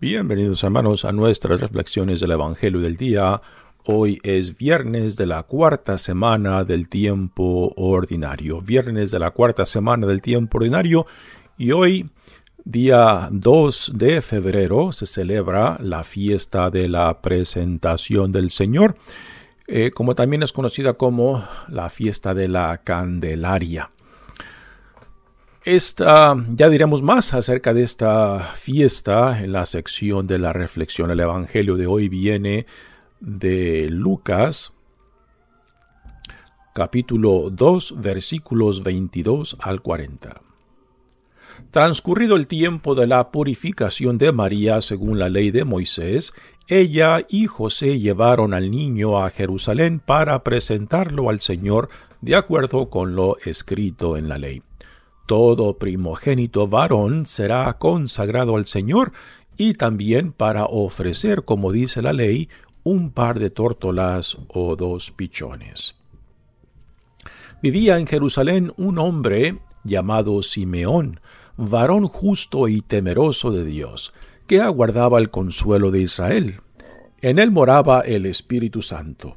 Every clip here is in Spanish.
Bienvenidos hermanos a nuestras reflexiones del Evangelio del día. Hoy es viernes de la cuarta semana del tiempo ordinario. Viernes de la cuarta semana del tiempo ordinario y hoy, día 2 de febrero, se celebra la fiesta de la presentación del Señor, eh, como también es conocida como la fiesta de la Candelaria. Esta, ya diremos más acerca de esta fiesta en la sección de la reflexión. El Evangelio de hoy viene de Lucas, capítulo 2, versículos 22 al 40. Transcurrido el tiempo de la purificación de María según la ley de Moisés, ella y José llevaron al niño a Jerusalén para presentarlo al Señor de acuerdo con lo escrito en la ley. Todo primogénito varón será consagrado al Señor y también para ofrecer, como dice la ley, un par de tórtolas o dos pichones. Vivía en Jerusalén un hombre llamado Simeón, varón justo y temeroso de Dios, que aguardaba el consuelo de Israel. En él moraba el Espíritu Santo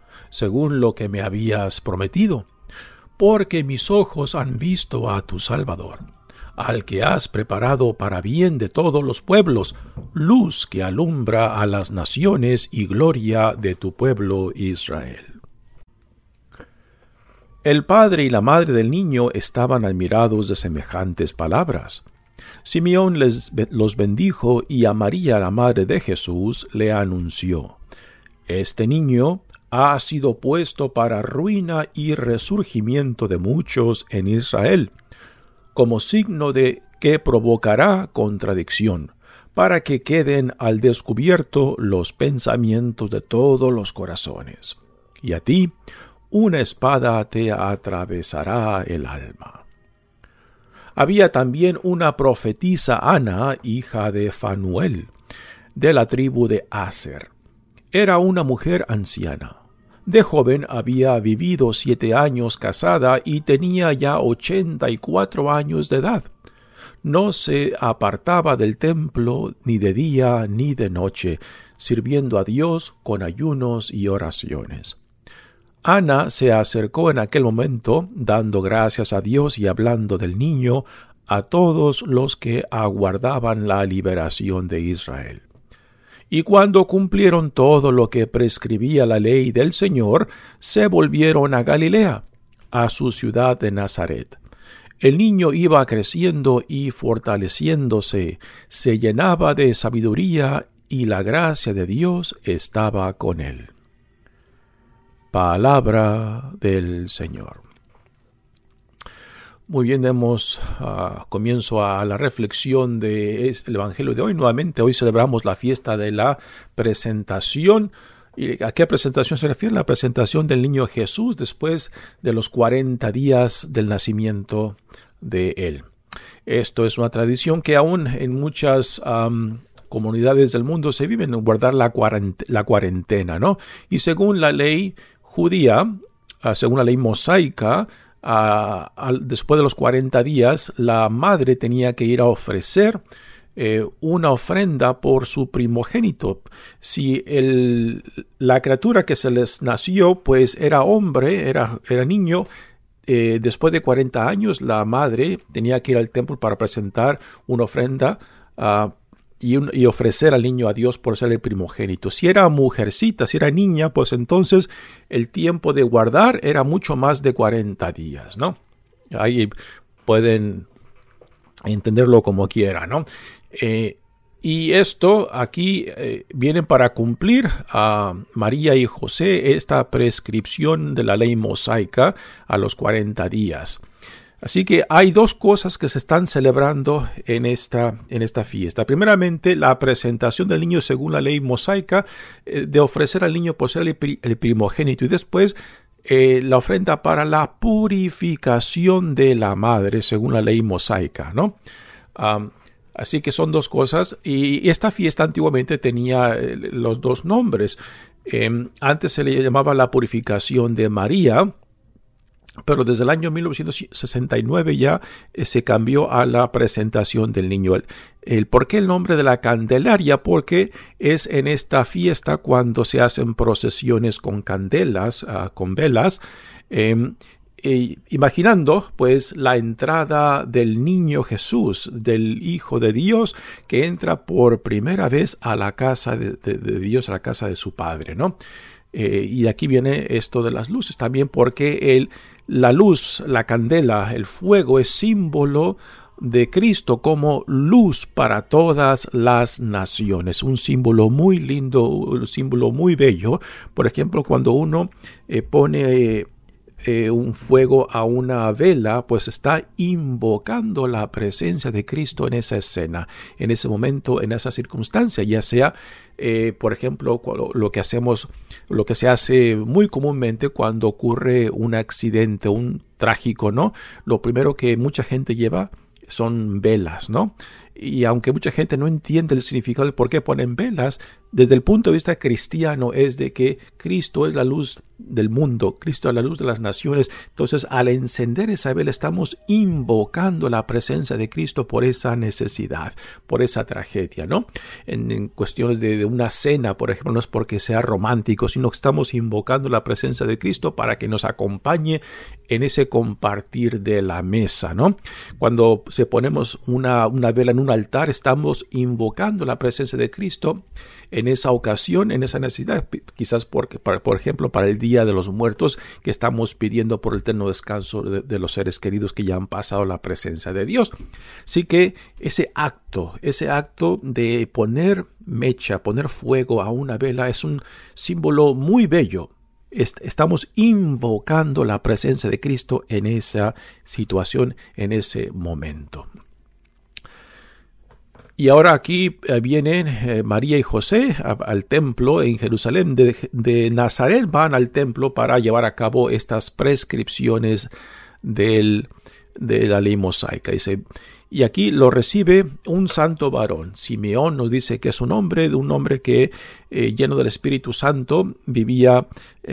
según lo que me habías prometido, porque mis ojos han visto a tu Salvador, al que has preparado para bien de todos los pueblos, luz que alumbra a las naciones y gloria de tu pueblo Israel. El padre y la madre del niño estaban admirados de semejantes palabras. Simeón les, los bendijo y a María, la madre de Jesús, le anunció, Este niño ha sido puesto para ruina y resurgimiento de muchos en Israel, como signo de que provocará contradicción, para que queden al descubierto los pensamientos de todos los corazones. Y a ti una espada te atravesará el alma. Había también una profetisa Ana, hija de Fanuel, de la tribu de Aser. Era una mujer anciana de joven había vivido siete años casada y tenía ya ochenta y cuatro años de edad. No se apartaba del templo ni de día ni de noche, sirviendo a Dios con ayunos y oraciones. Ana se acercó en aquel momento, dando gracias a Dios y hablando del niño a todos los que aguardaban la liberación de Israel. Y cuando cumplieron todo lo que prescribía la ley del Señor, se volvieron a Galilea, a su ciudad de Nazaret. El niño iba creciendo y fortaleciéndose, se llenaba de sabiduría y la gracia de Dios estaba con él. Palabra del Señor. Muy bien, demos uh, comienzo a la reflexión del Evangelio de hoy. Nuevamente, hoy celebramos la fiesta de la presentación. ¿Y a qué presentación se refiere? La presentación del niño Jesús después de los 40 días del nacimiento de él. Esto es una tradición que aún en muchas comunidades del mundo se vive en guardar la, cuarentena, ¿no? Y según la ley judía, uh, según la ley mosaica, después de los 40 días, la madre tenía que ir a ofrecer eh, una ofrenda por su primogénito. Si la criatura que se les nació, pues era hombre, era, era niño, eh, después de 40 años, la madre tenía que ir al templo para presentar una ofrenda uh, y, ofrecer al niño a Dios por ser el primogénito. Si era mujercita, si era niña, pues entonces el tiempo de guardar era mucho más de 40 días, ¿no? Ahí pueden entenderlo como quiera, ¿no? Eh, y esto aquí eh, viene para cumplir a María y José esta prescripción de la ley mosaica a los 40 días. Así que hay dos cosas que se están celebrando en esta, en esta fiesta. Primeramente, la presentación del niño según la ley mosaica, eh, de ofrecer al niño por ser el, primogénito, y después eh, la ofrenda para la purificación de la madre según la ley mosaica, ¿no? así que son dos cosas. Y, esta fiesta antiguamente tenía eh, los dos nombres. Em, antes se le llamaba la purificación de María, pero desde el año 1969 ya eh, se cambió a la presentación del niño. El, ¿Por qué el nombre de la Candelaria? Porque es en esta fiesta cuando se hacen procesiones con candelas, ah, con velas, em, imaginando pues la entrada del niño Jesús, del Hijo de Dios, que entra por primera vez a la casa de, Dios, a la casa de su Padre, ¿no? Eh, y aquí viene esto de las luces, también porque el la luz, la candela, el fuego es símbolo de Cristo como luz para todas las naciones. Un símbolo muy lindo, un símbolo muy bello. Por ejemplo, cuando uno eh, pone eh, un fuego a una vela, pues está invocando la presencia de Cristo en esa escena, en ese momento, en esa circunstancia, ya sea eh, por ejemplo, lo que hacemos, lo que se hace muy comúnmente cuando ocurre un accidente, un trágico, ¿no? Lo primero que mucha gente lleva son velas, ¿no? Y aunque mucha gente no entiende el significado de por qué ponen velas, desde el punto de vista cristiano es de que Cristo es la luz del mundo, Cristo es la luz de las naciones. Entonces, al encender esa vela estamos invocando la presencia de Cristo por esa necesidad, por esa tragedia, ¿no? En, cuestiones de, una cena, por ejemplo, no es porque sea romántico, sino que estamos invocando la presencia de Cristo para que nos acompañe en ese compartir de la mesa, ¿no? Cuando se ponemos una, vela en un altar, estamos invocando la presencia de Cristo esa ocasión, en esa necesidad, quizás porque, por ejemplo, para el Día de los Muertos, que estamos pidiendo por el eterno descanso de, los seres queridos que ya han pasado la presencia de Dios. Así que ese acto, ese acto de poner mecha, poner fuego a una vela, es un símbolo muy bello estamos invocando la presencia de Cristo en esa situación, en ese momento. Y ahora aquí eh, vienen eh, María y José al templo en Jerusalén. De, Nazaret van al templo para llevar a cabo estas prescripciones del, de la ley mosaica. y aquí lo recibe un santo varón. Simeón nos dice que es un hombre, de un hombre que eh, lleno del Espíritu Santo vivía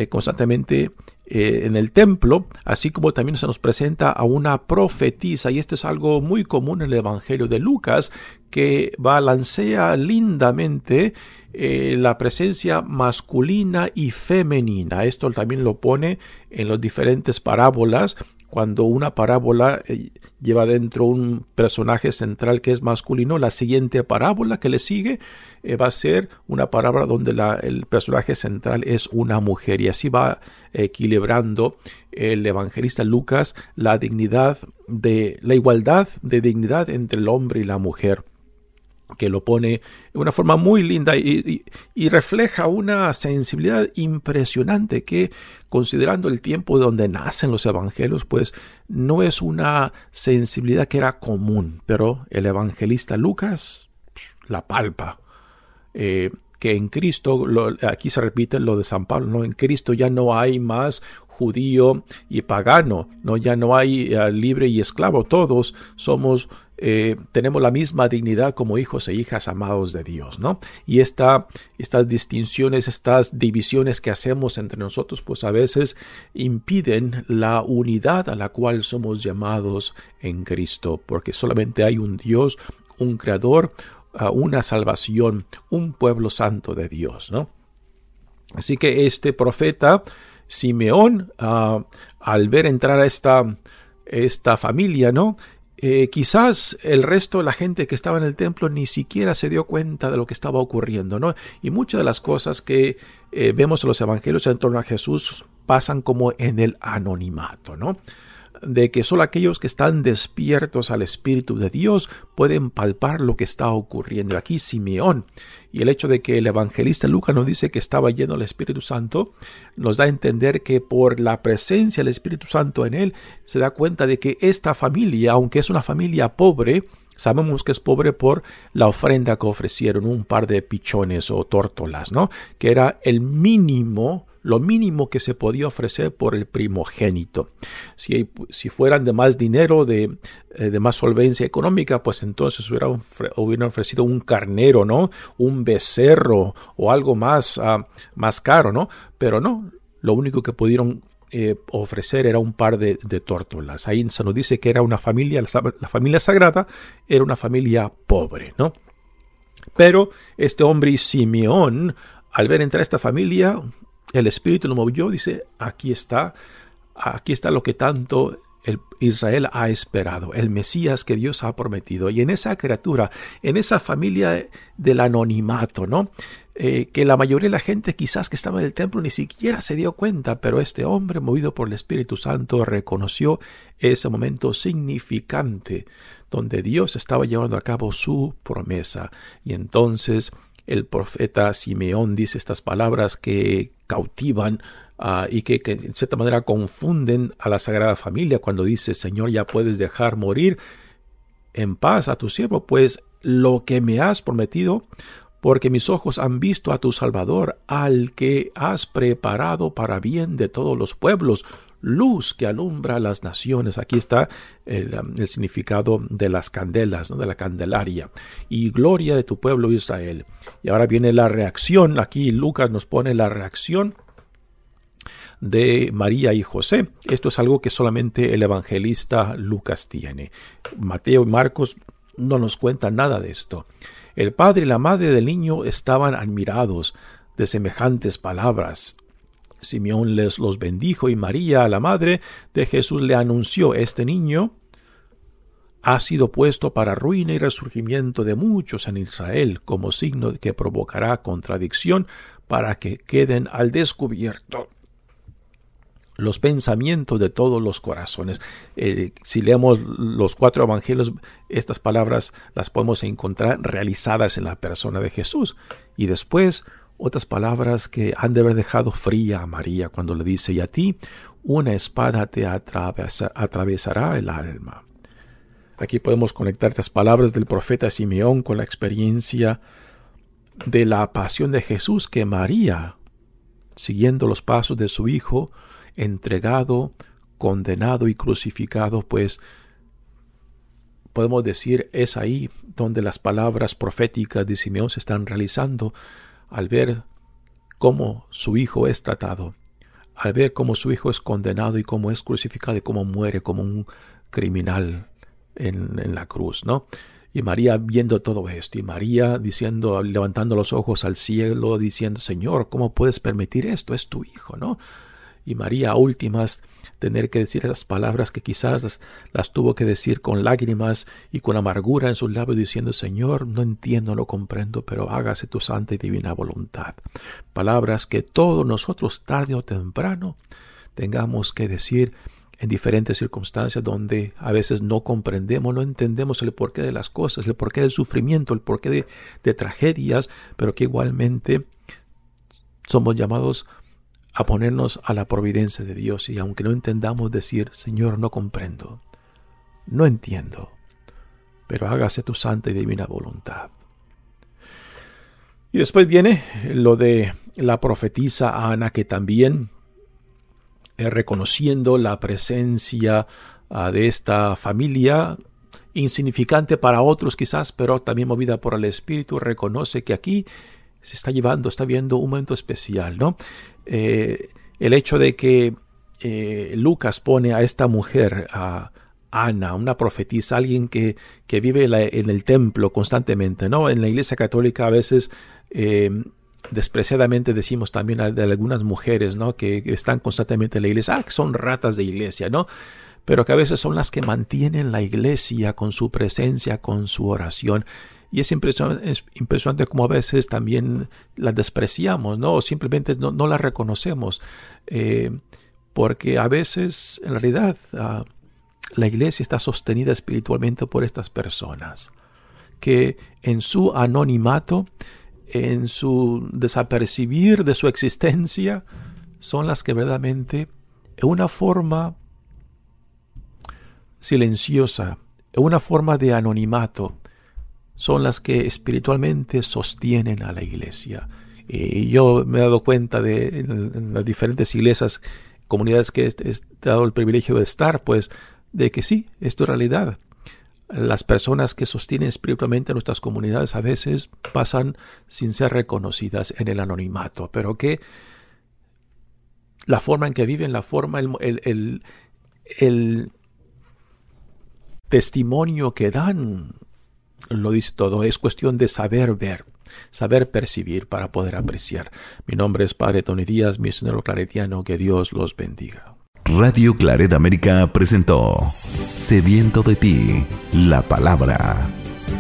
constantemente en el templo, así como también se nos presenta a una profetisa, y esto es algo muy común en el Evangelio de Lucas, que balancea lindamente eh, la presencia masculina y femenina. Esto también lo pone en las diferentes parábolas. Cuando una parábola eh, lleva dentro un personaje central que es masculino, la siguiente parábola que le sigue eh, va a ser una parábola donde el personaje central es una mujer. Y así va equilibrando el evangelista Lucas la dignidad de la igualdad de dignidad entre el hombre y la mujer que lo pone de una forma muy linda y, refleja una sensibilidad impresionante que, considerando el tiempo donde nacen los evangelios, pues no es una sensibilidad que era común, pero el evangelista Lucas la palpa. Eh, que en Cristo, aquí se repite lo de San Pablo, en Cristo ya no hay más judío y pagano, no ya no hay eh, libre y esclavo, todos somos eh, tenemos la misma dignidad como hijos e hijas amados de Dios, ¿no? Y esta, estas distinciones, estas divisiones que hacemos entre nosotros, pues a veces impiden la unidad a la cual somos llamados en Cristo, porque solamente hay un Dios, un creador, ah, una salvación, un pueblo santo de Dios, ¿no? Así que este profeta Simeón, ah, al ver entrar a esta, esta familia, ¿no? Eh, quizás el resto de la gente que estaba en el templo ni siquiera se dio cuenta de lo que estaba ocurriendo, ¿no? Y muchas de las cosas que eh, vemos en los evangelios en torno a Jesús pasan como en el anonimato, ¿no? De que solo aquellos que están despiertos al Espíritu de Dios pueden palpar lo que está ocurriendo. Aquí Simeón y el hecho de que el evangelista Lucas nos dice que estaba lleno del Espíritu Santo nos da a entender que por la presencia del Espíritu Santo en él se da cuenta de que esta familia, aunque es una familia pobre, Sabemos que es pobre por la ofrenda que ofrecieron, un par de pichones o tórtolas, ¿no? Que era el mínimo lo mínimo que se podía ofrecer por el primogénito. Si, si fueran de más dinero, de, eh, de, más solvencia económica, pues entonces hubieran, ofrecido un carnero, ¿no? Un becerro o algo más, uh, más caro, ¿no? Pero no, lo único que pudieron eh, ofrecer era un par de, de, tórtolas. Ahí se nos dice que era una familia, la familia sagrada era una familia pobre, ¿no? Pero este hombre Simeón, al ver entrar esta familia, el Espíritu lo movió, dice, aquí está, aquí está lo que tanto el Israel ha esperado, el Mesías que Dios ha prometido. Y en esa criatura, en esa familia del anonimato, ¿no? Eh, que la mayoría de la gente quizás que estaba en el templo ni siquiera se dio cuenta, pero este hombre, movido por el Espíritu Santo, reconoció ese momento significante donde Dios estaba llevando a cabo su promesa. Y entonces el profeta Simeón dice estas palabras que cautivan uh, y que, que, en cierta manera confunden a la Sagrada Familia cuando dice, Señor, ya puedes dejar morir en paz a tu siervo, pues lo que me has prometido, porque mis ojos han visto a tu Salvador, al que has preparado para bien de todos los pueblos, luz que alumbra las naciones. Aquí está el, um, significado de las candelas, de la candelaria. Y gloria de tu pueblo Israel. Y ahora viene la reacción. Aquí Lucas nos pone la reacción de María y José. Esto es algo que solamente el evangelista Lucas tiene. Mateo y Marcos no nos cuentan nada de esto. El padre y la madre del niño estaban admirados de semejantes palabras. Simeón les los bendijo y María, la madre de Jesús, le anunció, este niño ha sido puesto para ruina y resurgimiento de muchos en Israel como signo que provocará contradicción para que queden al descubierto los pensamientos de todos los corazones. Eh, si leemos los cuatro evangelios, estas palabras las podemos encontrar realizadas en la persona de Jesús. Y después otras palabras que han de haber dejado fría a María cuando le dice, y a ti una espada te atravesará el alma. Aquí podemos conectar estas palabras del profeta Simeón con la experiencia de la pasión de Jesús que María, siguiendo los pasos de su Hijo, entregado, condenado y crucificado, pues podemos decir es ahí donde las palabras proféticas de Simeón se están realizando, al ver cómo su hijo es tratado, al ver cómo su hijo es condenado y cómo es crucificado y cómo muere como un criminal en, en la cruz, ¿no? Y María viendo todo esto, y María diciendo, levantando los ojos al cielo, diciendo, Señor, ¿cómo puedes permitir esto? Es tu hijo, ¿no? Y María a últimas tener que decir esas palabras que quizás las, tuvo que decir con lágrimas y con amargura en sus labios diciendo Señor, no entiendo, no comprendo, pero hágase tu santa y divina voluntad. Palabras que todos nosotros tarde o temprano tengamos que decir en diferentes circunstancias donde a veces no comprendemos, no entendemos el porqué de las cosas, el porqué del sufrimiento, el porqué de, de tragedias, pero que igualmente somos llamados a ponernos a la providencia de Dios y aunque no entendamos decir, Señor, no comprendo, no entiendo, pero hágase tu santa y divina voluntad. Y después viene lo de la profetisa Ana, que también, eh, reconociendo la presencia uh, de esta familia, insignificante para otros quizás, pero también movida por el Espíritu, reconoce que aquí se está llevando, está viendo un momento especial, ¿no? Eh, el hecho de que eh, Lucas pone a esta mujer, a Ana, una profetisa, alguien que, que vive en el templo constantemente, ¿no? En la iglesia católica a veces eh, despreciadamente decimos también de algunas mujeres, ¿no? Que están constantemente en la iglesia, ah, que son ratas de iglesia, ¿no? Pero que a veces son las que mantienen la iglesia con su presencia, con su oración. Y es impresionante, es como a veces también las despreciamos, ¿no? O simplemente no, no las reconocemos. Eh, porque a veces, en realidad, ah, la iglesia está sostenida espiritualmente por estas personas, que en su anonimato en su desapercibir de su existencia, son las que verdaderamente, en una forma silenciosa, en una forma de anonimato, son las que espiritualmente sostienen a la iglesia. Y yo me he dado cuenta de las diferentes iglesias, comunidades que he, dado el privilegio de estar, pues, de que sí, esto es realidad las personas que sostienen espiritualmente nuestras comunidades a veces pasan sin ser reconocidas en el anonimato, pero que la forma en que viven, la forma, el, el, testimonio que dan, lo dice todo, es cuestión de saber ver, saber percibir para poder apreciar. Mi nombre es Padre Tony Díaz, misionero claretiano, que Dios los bendiga. Radio Claret América presentó Sediento de ti, la palabra.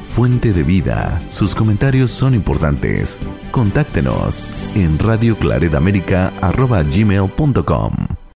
Fuente de vida, sus comentarios son importantes. Contáctenos en radioclaredamerica.gmail.com